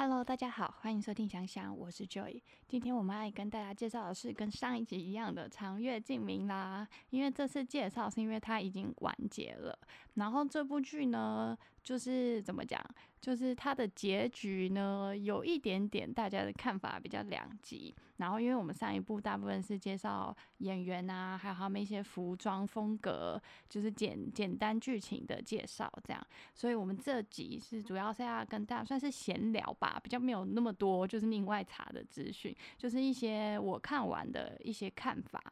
Hello，大家好，欢迎收听想想，我是 Joy。今天我们爱跟大家介绍的是跟上一集一样的长月烬明啦，因为这次介绍是因为它已经完结了。然后这部剧呢，就是怎么讲，就是它的结局呢，有一点点大家的看法比较两极。然后因为我们上一部大部分是介绍演员啊，还有他们一些服装风格，就是简简单剧情的介绍这样，所以我们这集是主要是要跟大家算是闲聊吧，比较没有那么多就是另外查的资讯，就是一些我看完的一些看法。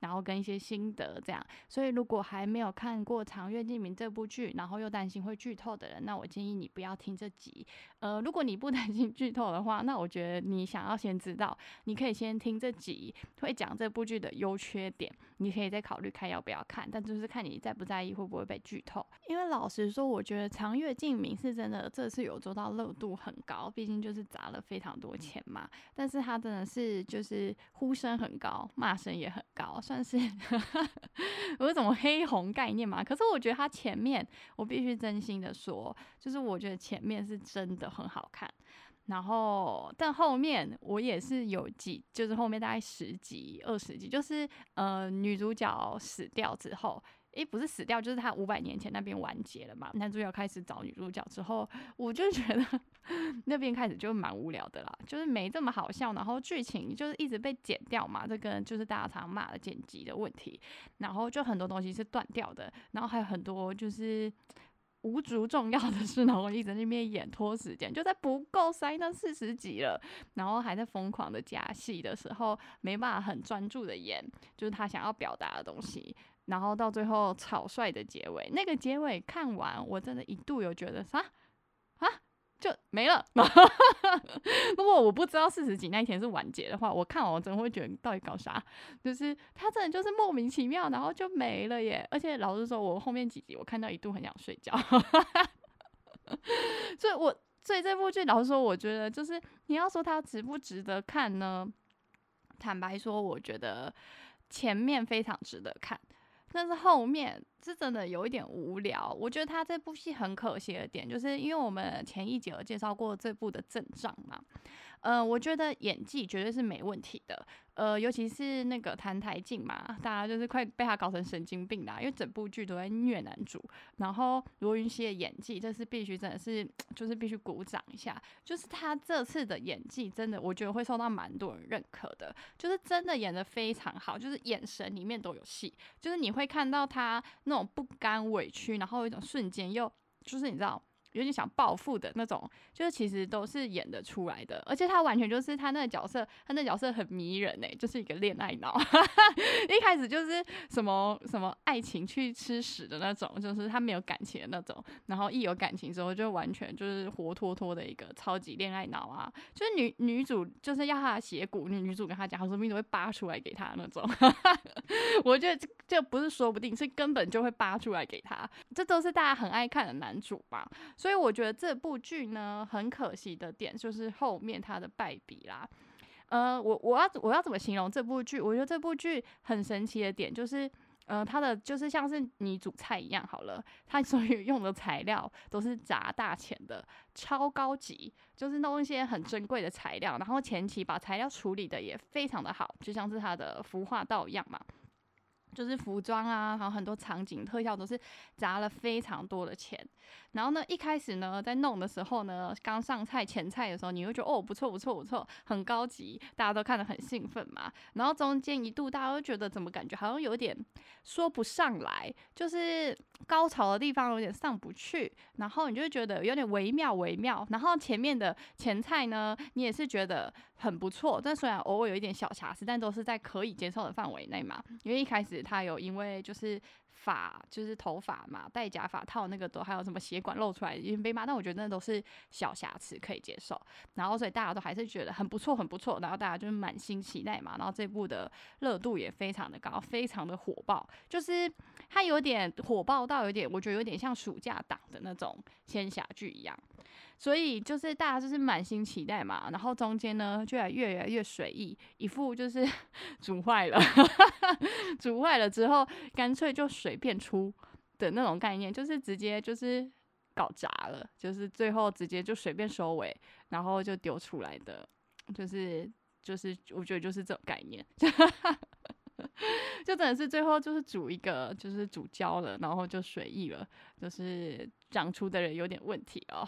然后跟一些心得这样，所以如果还没有看过《长月烬明》这部剧，然后又担心会剧透的人，那我建议你不要听这集。呃，如果你不担心剧透的话，那我觉得你想要先知道，你可以先听这集，会讲这部剧的优缺点，你可以再考虑看要不要看，但就是看你在不在意会不会被剧透。因为老实说，我觉得《长月烬明》是真的这次有做到热度很高，毕竟就是砸了非常多钱嘛。但是它真的是就是呼声很高，骂声也很高。算是有一种黑红概念嘛？可是我觉得它前面，我必须真心的说，就是我觉得前面是真的很好看。然后，但后面我也是有几，就是后面大概十集、二十集，就是呃女主角死掉之后。诶，不是死掉，就是他五百年前那边完结了嘛。男主角开始找女主角之后，我就觉得 那边开始就蛮无聊的啦，就是没这么好笑，然后剧情就是一直被剪掉嘛。这个就是大家常骂的剪辑的问题，然后就很多东西是断掉的，然后还有很多就是无足重要的事，然后一直在那边演拖时间，就在不够塞那四十集了，然后还在疯狂的加戏的时候，没办法很专注的演，就是他想要表达的东西。然后到最后草率的结尾，那个结尾看完，我真的一度有觉得啥啊就没了。如果我不知道四十集那一天是完结的话，我看完我真的会觉得到底搞啥？就是他真的就是莫名其妙，然后就没了耶。而且老实说，我后面几集我看到一度很想睡觉。所以，我所以这部剧老实说，我觉得就是你要说它值不值得看呢？坦白说，我觉得前面非常值得看。但是后面是真的有一点无聊，我觉得他这部戏很可惜的点，就是因为我们前一节有介绍过这部的阵仗嘛，嗯，我觉得演技绝对是没问题的。呃，尤其是那个谭台烬嘛，大家就是快被他搞成神经病啦，因为整部剧都在虐男主。然后罗云熙的演技，这是必须真的是，就是必须鼓掌一下。就是他这次的演技，真的我觉得会受到蛮多人认可的，就是真的演的非常好，就是眼神里面都有戏，就是你会看到他那种不甘委屈，然后一种瞬间又就是你知道。有点想报复的那种，就是其实都是演得出来的，而且他完全就是他那个角色，他那角色很迷人哎，就是一个恋爱脑，一开始就是什么什么爱情去吃屎的那种，就是他没有感情的那种，然后一有感情之后就完全就是活脱脱的一个超级恋爱脑啊，就是女女主就是要他的血骨，女女主跟他讲，他说不定都会扒出来给他那种，我觉得这这不是说不定，是根本就会扒出来给他，这都是大家很爱看的男主吧。所以我觉得这部剧呢，很可惜的点就是后面它的败笔啦。呃，我我要我要怎么形容这部剧？我觉得这部剧很神奇的点就是，呃，它的就是像是你煮菜一样好了，它所有用的材料都是砸大钱的，超高级，就是弄一些很珍贵的材料，然后前期把材料处理的也非常的好，就像是它的服化道一样嘛。就是服装啊，然后很多场景特效都是砸了非常多的钱。然后呢，一开始呢，在弄的时候呢，刚上菜前菜的时候，你会觉得哦，不错不错不错，很高级，大家都看得很兴奋嘛。然后中间一度大家都觉得怎么感觉好像有点说不上来，就是高潮的地方有点上不去。然后你就觉得有点微妙微妙。然后前面的前菜呢，你也是觉得很不错，但虽然偶尔有一点小瑕疵，但都是在可以接受的范围内嘛。因为一开始。他有因为就是发就是头发嘛，戴假发套那个都还有什么血管露出来，因为被骂，但我觉得那都是小瑕疵可以接受。然后所以大家都还是觉得很不错，很不错。然后大家就是满心期待嘛。然后这部的热度也非常的高，非常的火爆。就是它有点火爆到有点，我觉得有点像暑假档的那种仙侠剧一样。所以就是大家就是满心期待嘛，然后中间呢就越来越随意，一副就是 煮坏了，煮坏了之后干脆就随便出的那种概念，就是直接就是搞砸了，就是最后直接就随便收尾，然后就丢出来的，就是就是我觉得就是这种概念，就真的是最后就是煮一个就是煮焦了，然后就随意了，就是讲出的人有点问题哦，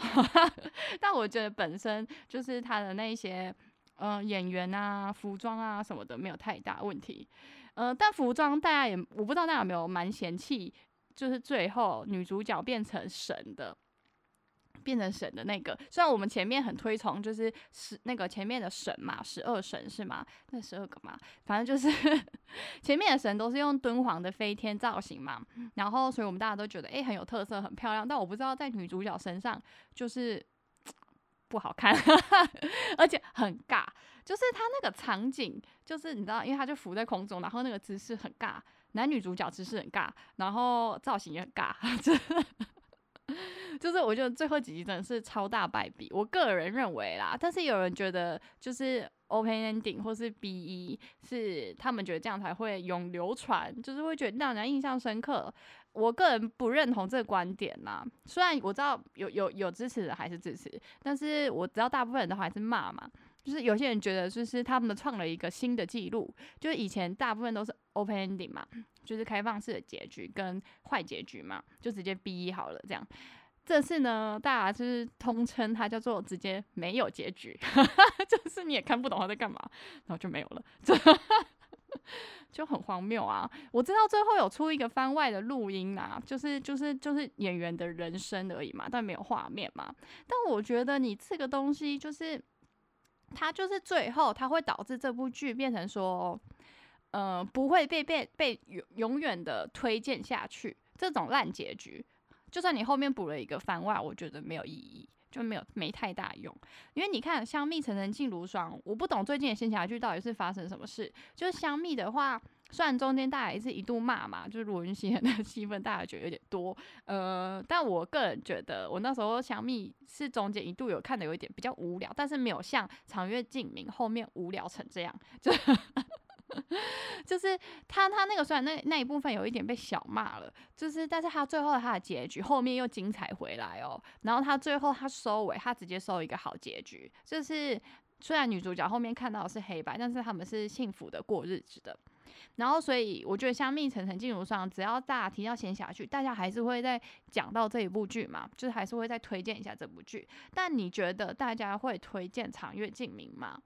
但我觉得本身就是他的那些嗯演员啊、服装啊什么的没有太大问题，嗯，但服装大家也我不知道大家有没有蛮嫌弃。就是最后女主角变成神的，变成神的那个。虽然我们前面很推崇，就是十那个前面的神嘛，十二神是吗？那十二个嘛，反正就是 前面的神都是用敦煌的飞天造型嘛。然后，所以我们大家都觉得哎很有特色，很漂亮。但我不知道在女主角身上就是 不好看，而且很尬。就是她那个场景，就是你知道，因为她就浮在空中，然后那个姿势很尬。男女主角姿势很尬，然后造型也很尬，就是我觉得最后几集真的是超大败笔。我个人认为啦，但是有人觉得就是 open ending 或是 B E 是他们觉得这样才会永流传，就是会觉得让人印象深刻。我个人不认同这个观点啦，虽然我知道有有有支持的还是支持，但是我知道大部分人都还是骂嘛。就是有些人觉得，就是他们创了一个新的记录，就是以前大部分都是 open ending 嘛，就是开放式的结局跟坏结局嘛，就直接 B 好了这样。这次呢，大家就是通称它叫做直接没有结局，就是你也看不懂他在干嘛，然后就没有了，这 就很荒谬啊！我知道最后有出一个番外的录音啊，就是就是就是演员的人生而已嘛，但没有画面嘛。但我觉得你这个东西就是。它就是最后，它会导致这部剧变成说，呃，不会被被被永永远的推荐下去。这种烂结局，就算你后面补了一个番外，我觉得没有意义，就没有没太大用。因为你看，香蜜沉沉烬如霜，我不懂最近的仙侠剧到底是发生什么事。就是香蜜的话。虽然中间大家也是一度骂嘛，就是罗云熙的戏份大家觉得有点多，呃，但我个人觉得我那时候香蜜是中间一度有看的有一点比较无聊，但是没有像长月烬明后面无聊成这样，就就是他他那个虽然那那一部分有一点被小骂了，就是但是他最后他的结局后面又精彩回来哦，然后他最后他收尾他直接收一个好结局，就是虽然女主角后面看到的是黑白，但是他们是幸福的过日子的。然后，所以我觉得像《蜜沉沉烬如霜》，只要大家提到仙侠剧，大家还是会在讲到这一部剧嘛，就是还是会再推荐一下这部剧。但你觉得大家会推荐《长月烬明》吗？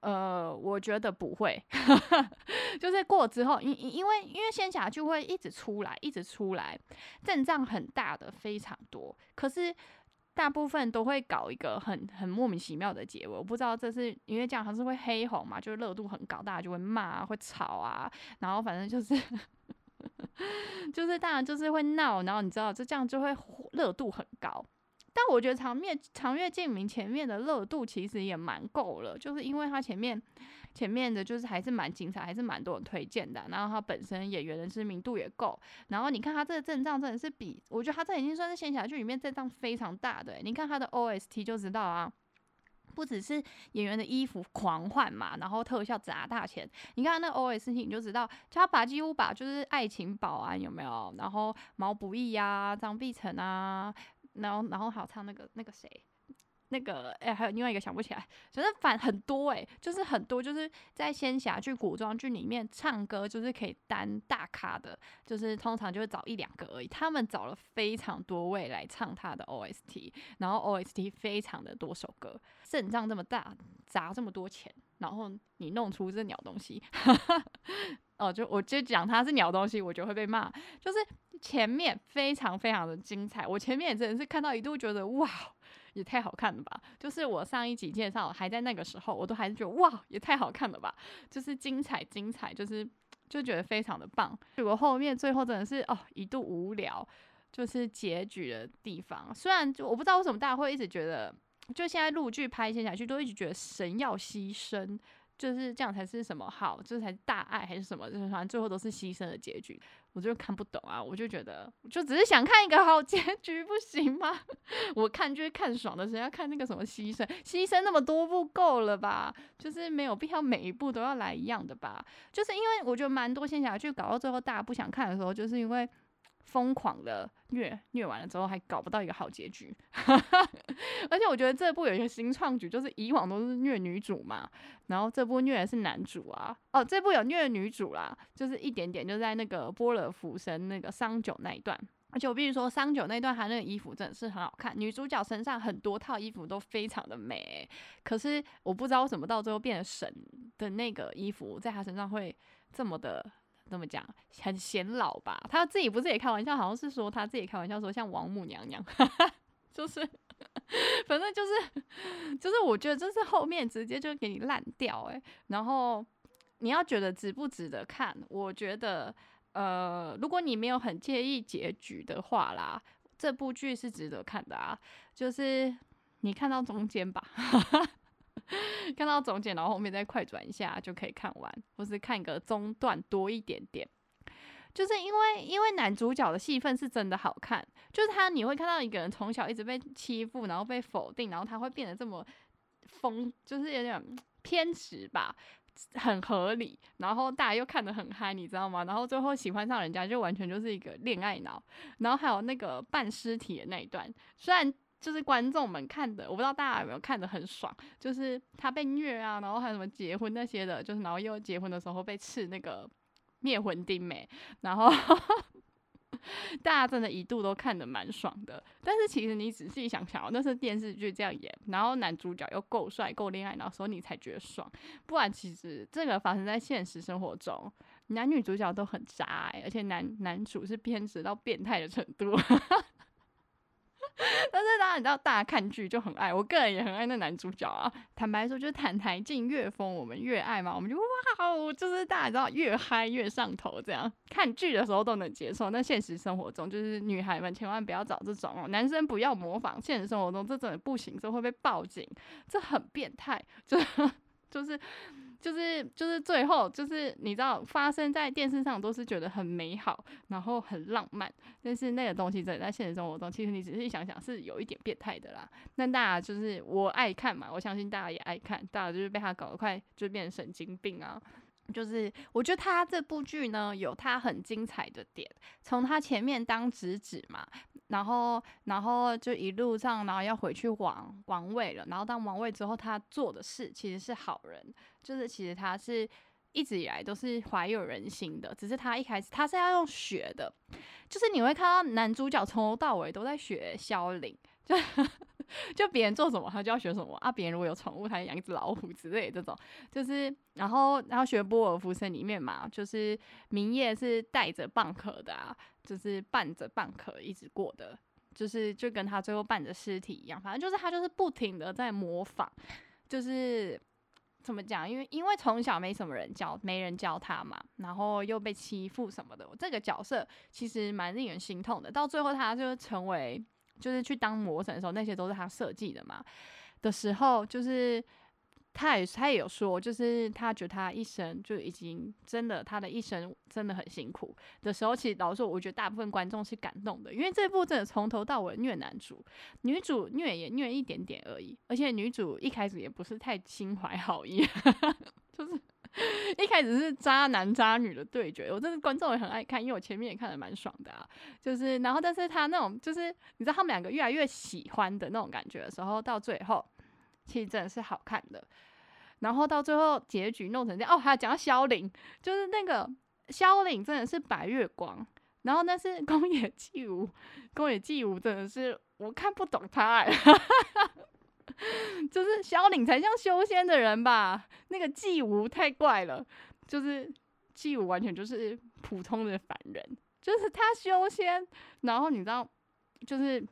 呃，我觉得不会，就是过之后，因因为因为仙侠剧会一直出来，一直出来，阵仗很大的非常多，可是。大部分都会搞一个很很莫名其妙的结尾，我不知道这是因为这样还是会黑红嘛，就是热度很高，大家就会骂、会吵啊，然后反正就是 就是当然就是会闹，然后你知道，就这样就会热度很高。但我觉得长面长月烬明前面的热度其实也蛮够了，就是因为它前面。前面的就是还是蛮精彩，还是蛮多人推荐的。然后他本身演员的知名度也够。然后你看他这个阵仗真的是比，我觉得他这已经算是仙侠剧里面阵仗非常大的。你看他的 OST 就知道啊，不只是演员的衣服狂换嘛，然后特效砸大钱。你看那 OST 你就知道，他把几乎把就是爱情保安有没有？然后毛不易呀、张碧晨啊，然后然后还有唱那个那个谁。那个哎，还有另外一个想不起来，反正反很多哎，就是很多，就是在仙侠剧、古装剧里面唱歌，就是可以担大咖的，就是通常就是找一两个而已。他们找了非常多位来唱他的 OST，然后 OST 非常的多首歌，阵仗这么大，砸这么多钱，然后你弄出这鸟东西，哈哈哦，就我就讲他是鸟东西，我就会被骂。就是前面非常非常的精彩，我前面也真的是看到一度觉得哇。也太好看了吧！就是我上一集介绍还在那个时候，我都还是觉得哇，也太好看了吧！就是精彩精彩，就是就觉得非常的棒。结果后面最后真的是哦，一度无聊，就是结局的地方。虽然就我不知道为什么大家会一直觉得，就现在录剧拍一些下去都一直觉得神要牺牲。就是这样才是什么好，这才是大爱还是什么？就是反正最后都是牺牲的结局，我就看不懂啊！我就觉得，就只是想看一个好结局，不行吗？我看就是看爽的，谁要看那个什么牺牲？牺牲那么多部够了吧？就是没有必要每一部都要来一样的吧？就是因为我觉得蛮多仙侠剧搞到最后大家不想看的时候，就是因为疯狂的虐虐完了之后还搞不到一个好结局，而且我觉得这部有一个新创举，就是以往都是虐女主嘛，然后这部虐的是男主啊，哦，这部有虐女主啦，就是一点点就在那个波勒浮生那个桑九那一段。而且我必须说，桑九那段他那个衣服真的是很好看，女主角身上很多套衣服都非常的美。可是我不知道为什么到最后变得神的那个衣服，在她身上会这么的怎么讲，很显老吧？他自己不是也开玩笑，好像是说他自己开玩笑说像王母娘娘，就是反正就是就是我觉得就是后面直接就给你烂掉诶。然后你要觉得值不值得看，我觉得。呃，如果你没有很介意结局的话啦，这部剧是值得看的啊。就是你看到中间吧，看到中间，然后后面再快转一下就可以看完，或是看个中段多一点点。就是因为因为男主角的戏份是真的好看，就是他你会看到一个人从小一直被欺负，然后被否定，然后他会变得这么疯，就是有点偏执吧。很合理，然后大家又看得很嗨，你知道吗？然后最后喜欢上人家，就完全就是一个恋爱脑。然后还有那个扮尸体的那一段，虽然就是观众们看的，我不知道大家有没有看得很爽，就是他被虐啊，然后还有什么结婚那些的，就是然后又结婚的时候被刺那个灭魂钉没，然后。大家真的一度都看得蛮爽的，但是其实你仔细想想，那是电视剧这样演，然后男主角又够帅、够恋爱脑，所以你才觉得爽。不然其实这个发生在现实生活中，男女主角都很渣，而且男男主是偏执到变态的程度。你知道，大家看剧就很爱，我个人也很爱那男主角啊。坦白说，就是坦台进越疯，我们越爱嘛。我们就哇哦，就是大家知道越嗨越上头，这样看剧的时候都能接受。那现实生活中，就是女孩们千万不要找这种哦，男生不要模仿。现实生活中这种不行，这会被报警，这很变态，就 就是。就是就是最后就是你知道发生在电视上都是觉得很美好，然后很浪漫，但是那个东西在在现实生活中，其实你仔细想想是有一点变态的啦。那大家就是我爱看嘛，我相信大家也爱看，大家就是被他搞得快就变成神经病啊。就是我觉得他这部剧呢有他很精彩的点，从他前面当直子嘛，然后然后就一路上然后要回去王王位了，然后当王位之后他做的事其实是好人，就是其实他是一直以来都是怀有人心的，只是他一开始他是要用学的，就是你会看到男主角从头到尾都在学萧凌，就。就别人做什么，他就要学什么啊！别人如果有宠物，他养一只老虎之类这种，就是然后然后学波尔夫生里面嘛，就是明夜是带着蚌壳的啊，就是伴着蚌壳一直过的，就是就跟他最后伴着尸体一样，反正就是他就是不停的在模仿，就是怎么讲？因为因为从小没什么人教，没人教他嘛，然后又被欺负什么的，这个角色其实蛮令人心痛的。到最后他就成为。就是去当魔神的时候，那些都是他设计的嘛。的时候，就是他也他也有说，就是他觉得他一生就已经真的，他的一生真的很辛苦的时候，其实老实说，我觉得大部分观众是感动的，因为这部真的从头到尾虐男主，女主虐也虐一点点而已，而且女主一开始也不是太心怀好意，就是。一开始是渣男渣女的对决，我真的观众也很爱看，因为我前面也看的蛮爽的啊。就是，然后但是他那种，就是你知道他们两个越来越喜欢的那种感觉的时候，到最后其实真的是好看的。然后到最后结局弄成这样，哦，还要讲到萧凌，就是那个萧凌真的是白月光，然后那是宫野纪 武，宫野纪武真的是我看不懂他哎。就是萧岭才像修仙的人吧？那个季无太怪了，就是季无完全就是普通的凡人，就是他修仙，然后你知道，就是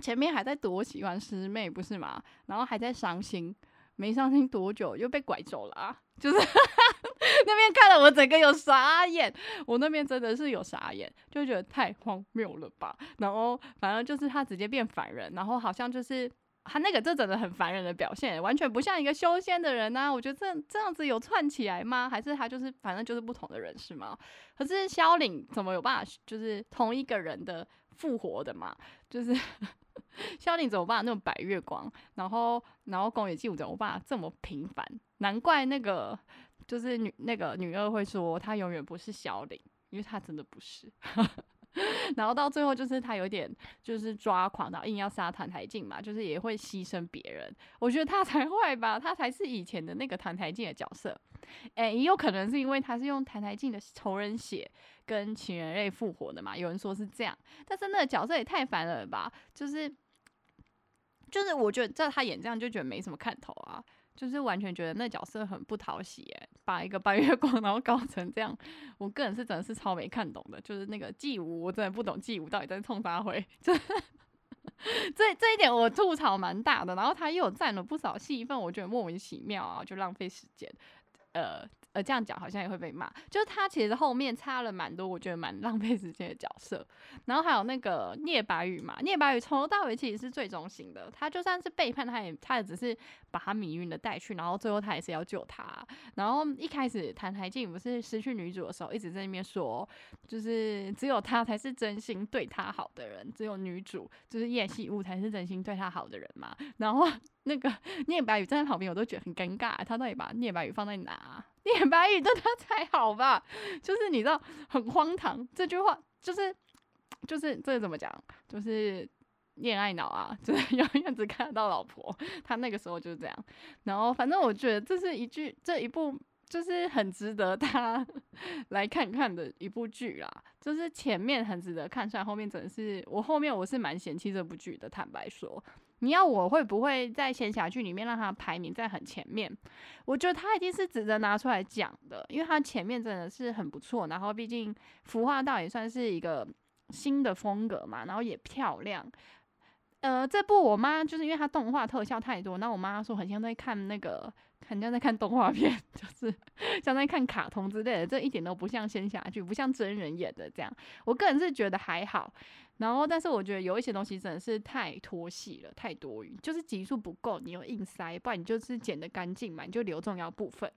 前面还在多喜欢师妹不是吗？然后还在伤心，没伤心多久又被拐走了啊！就是 那边看了我整个有傻眼，我那边真的是有傻眼，就觉得太荒谬了吧？然后反正就是他直接变凡人，然后好像就是。他那个这真的很烦人的表现，完全不像一个修仙的人呐。我觉得这这样子有串起来吗？还是他就是反正就是不同的人是吗？可是萧凛怎么有办法就是同一个人的复活的嘛？就是 萧凛怎么办那种白月光？然后然后宫野纪武怎么办这么平凡？难怪那个就是女那个女二会说他永远不是萧岭，因为他真的不是。然后到最后就是他有点就是抓狂，然后硬要杀谭台静嘛，就是也会牺牲别人。我觉得他才坏吧，他才是以前的那个谭台静的角色。哎，也有可能是因为他是用谭台静的仇人血跟情人类复活的嘛，有人说是这样。但是那个角色也太烦了吧，就是就是我觉得在他演这样就觉得没什么看头啊。就是完全觉得那角色很不讨喜哎，把一个白月光然后搞成这样，我个人是真的是超没看懂的。就是那个季武，我真的不懂季武到底在冲啥回，这这这一点我吐槽蛮大的。然后他又占了不少戏份，我觉得莫名其妙啊，就浪费时间，呃。呃，这样讲好像也会被骂。就是他其实后面插了蛮多，我觉得蛮浪费时间的角色。然后还有那个聂白羽嘛，聂白羽从头到尾其实是最忠心的。他就算是背叛，他也他也只是把他迷晕的带去，然后最后他也是要救他。然后一开始谭台静不是失去女主的时候，一直在那边说，就是只有他才是真心对他好的人，只有女主就是叶喜雾才是真心对他好的人嘛。然后那个聂白羽站在旁边，我都觉得很尴尬，他到底把聂白羽放在哪？聂白羽对他才好吧，就是你知道很荒唐这句话，就是就是这怎么讲，就是恋爱脑啊，就是 永远只看得到老婆，他那个时候就是这样。然后反正我觉得这是一句这一部就是很值得他 来看看的一部剧啦，就是前面很值得看，出来后面真的是我后面我是蛮嫌弃这部剧的，坦白说。你要我会不会在仙侠剧里面让他排名在很前面？我觉得他一定是值得拿出来讲的，因为他前面真的是很不错。然后毕竟服化道也算是一个新的风格嘛，然后也漂亮。呃，这部我妈就是因为它动画特效太多，那我妈说很像在看那个，很像在看动画片，就是像在看卡通之类的，这一点都不像仙侠剧，不像真人演的这样。我个人是觉得还好。然后，但是我觉得有一些东西真的是太拖戏了，太多余，就是集数不够，你又硬塞，不然你就是剪得干净嘛，你就留重要部分。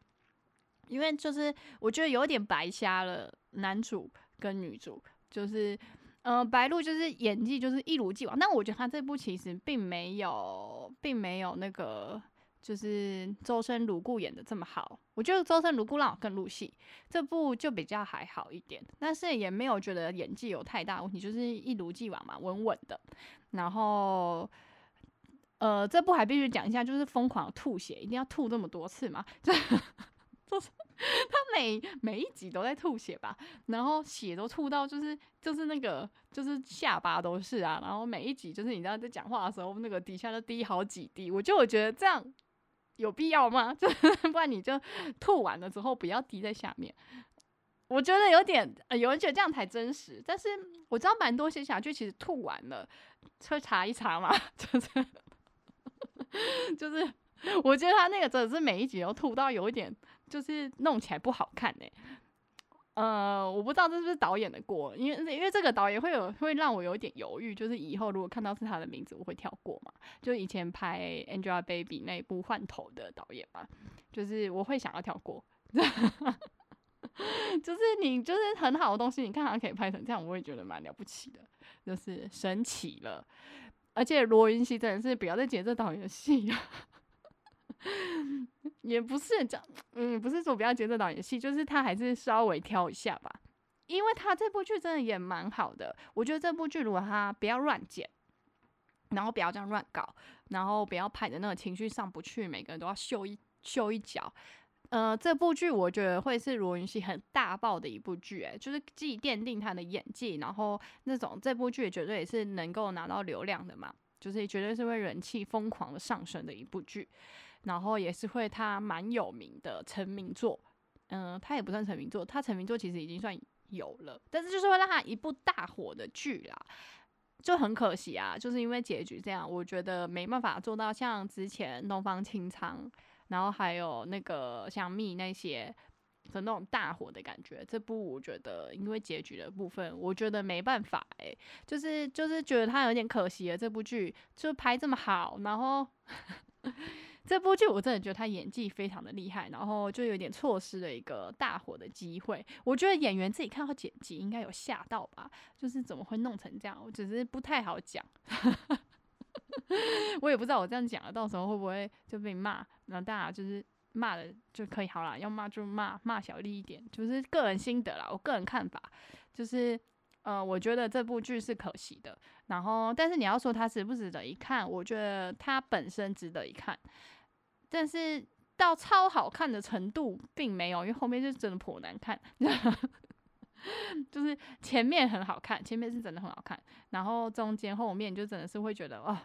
因为就是我觉得有点白瞎了男主跟女主，就是呃白鹿就是演技就是一如既往，但我觉得他这部其实并没有，并没有那个。就是周深、卢固演的这么好，我觉得周深、卢固让我更入戏，这部就比较还好一点，但是也没有觉得演技有太大问题，就是一如既往嘛，稳稳的。然后，呃，这部还必须讲一下，就是疯狂吐血，一定要吐这么多次嘛？他每每一集都在吐血吧？然后血都吐到就是就是那个就是下巴都是啊，然后每一集就是你知道在讲话的时候，那个底下都滴好几滴，我就我觉得这样。有必要吗？就不然你就吐完了之后不要滴在下面。我觉得有点，有人觉得这样才真实。但是我知道蛮多仙侠剧其实吐完了，会查一查嘛，就 是就是，我觉得他那个真的是每一集都吐到有一点，就是弄起来不好看哎。呃，我不知道这是不是导演的锅，因为因为这个导演会有会让我有点犹豫，就是以后如果看到是他的名字，我会跳过嘛。就以前拍《Angelababy》那部换头的导演嘛，就是我会想要跳过。就是你就是很好的东西，你看他可以拍成这样，我也觉得蛮了不起的，就是神奇了。而且罗云熙真的是不要再接这导演的戏了。也不是讲，嗯，不是说不要接这导演戏，就是他还是稍微挑一下吧，因为他这部剧真的也蛮好的。我觉得这部剧如果他不要乱剪，然后不要这样乱搞，然后不要拍的那个情绪上不去，每个人都要秀一秀一脚，呃，这部剧我觉得会是罗云熙很大爆的一部剧，诶，就是既奠定他的演技，然后那种这部剧绝对也是能够拿到流量的嘛，就是绝对是会人气疯狂的上升的一部剧。然后也是会他蛮有名的成名作，嗯，他也不算成名作，他成名作其实已经算有了，但是就是会让他一部大火的剧啦，就很可惜啊，就是因为结局这样，我觉得没办法做到像之前东方青苍，然后还有那个像蜜那些的那种大火的感觉。这部我觉得因为结局的部分，我觉得没办法诶，就是就是觉得他有点可惜了。这部剧就拍这么好，然后。这部剧我真的觉得他演技非常的厉害，然后就有点错失了一个大火的机会。我觉得演员自己看到剪辑应该有吓到吧，就是怎么会弄成这样？我只是不太好讲，我也不知道我这样讲了，到时候会不会就被骂？那大家就是骂的就可以好了，要骂就骂骂小丽一点，就是个人心得啦，我个人看法就是呃，我觉得这部剧是可惜的。然后，但是你要说它值不值得一看，我觉得它本身值得一看，但是到超好看的程度并没有，因为后面就真的颇难看。就是前面很好看，前面是真的很好看，然后中间后面就真的是会觉得哦。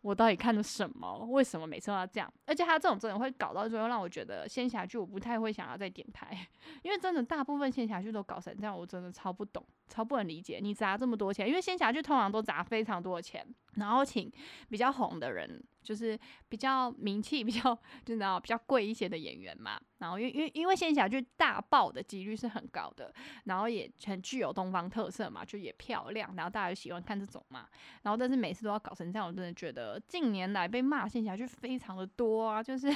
我到底看了什么？为什么每次都要这样？而且他这种真的会搞到最后，让我觉得仙侠剧我不太会想要再点开，因为真的大部分仙侠剧都搞成这样，我真的超不懂，超不能理解。你砸这么多钱，因为仙侠剧通常都砸非常多的钱，然后请比较红的人。就是比较名气比较，就知道比较贵一些的演员嘛。然后因为因为因为仙侠剧大爆的几率是很高的，然后也很具有东方特色嘛，就也漂亮，然后大家就喜欢看这种嘛。然后但是每次都要搞成这样，我真的觉得近年来被骂仙侠剧非常的多啊，就是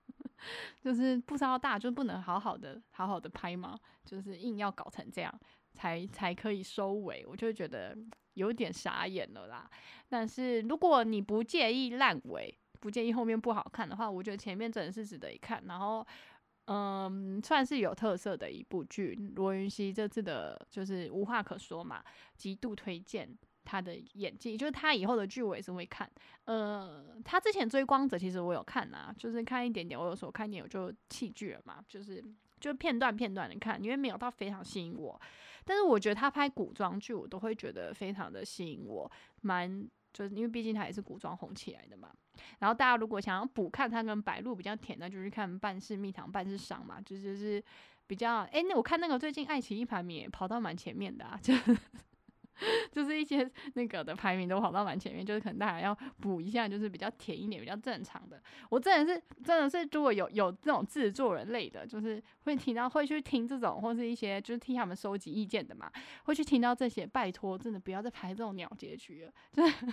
就是不知道大家就不能好好的好好的拍吗？就是硬要搞成这样才才可以收尾，我就觉得。有点傻眼了啦，但是如果你不介意烂尾，不介意后面不好看的话，我觉得前面真的是值得一看。然后，嗯，算是有特色的一部剧。罗云熙这次的就是无话可说嘛，极度推荐他的演技，就是他以后的剧我也是会看。呃，他之前追光者其实我有看啊，就是看一点点，我有时候看一点我就弃剧了嘛，就是就片段片段的看，因为没有到非常吸引我。但是我觉得他拍古装剧，我都会觉得非常的吸引我，蛮就是因为毕竟他也是古装红起来的嘛。然后大家如果想要补看他跟白鹿比较甜那，就去看《半是蜜糖半是伤》嘛，就就是比较哎，那我看那个最近爱奇艺排名也跑到蛮前面的啊，就。就是一些那个的排名都跑到蛮前面，就是可能大家要补一下，就是比较甜一点、比较正常的。我真的是真的是，如果有有这种制作人类的，就是会听到会去听这种，或是一些就是替他们收集意见的嘛，会去听到这些。拜托，真的不要再拍这种鸟结局了，就是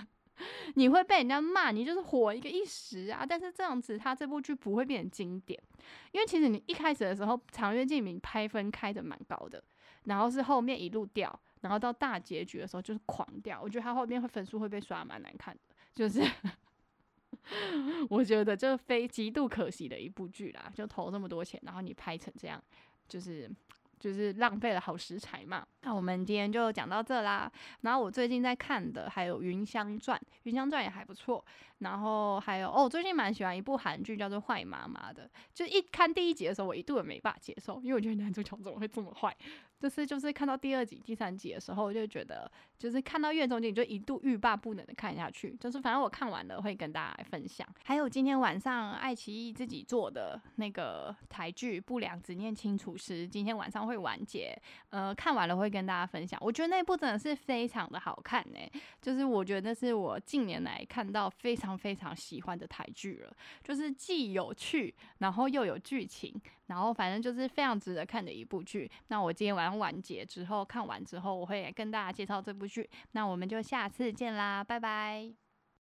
你会被人家骂，你就是火一个一时啊。但是这样子，他这部剧不会变成经典，因为其实你一开始的时候，长月烬明拍分开的蛮高的，然后是后面一路掉。然后到大结局的时候就是狂掉，我觉得他后面会分数会被刷蛮难看的，就是 我觉得这非极度可惜的一部剧啦，就投这么多钱，然后你拍成这样，就是就是浪费了好食材嘛。那我们今天就讲到这啦。然后我最近在看的还有《云香传》，《云香传》也还不错。然后还有哦，最近蛮喜欢一部韩剧，叫做《坏妈妈》的。就一看第一集的时候，我一度也没办法接受，因为我觉得男主角怎么会这么坏？就是就是看到第二集、第三集的时候，我就觉得就是看到越中间，就一度欲罢不能的看下去。就是反正我看完了会跟大家分享。还有今天晚上爱奇艺自己做的那个台剧《不良执念清除师》，今天晚上会完结。呃，看完了会跟大家分享。我觉得那部真的是非常的好看呢，就是我觉得那是我近年来看到非常。非常喜欢的台剧了，就是既有趣，然后又有剧情，然后反正就是非常值得看的一部剧。那我今天晚上完结之后看完之后，我会跟大家介绍这部剧。那我们就下次见啦，拜拜。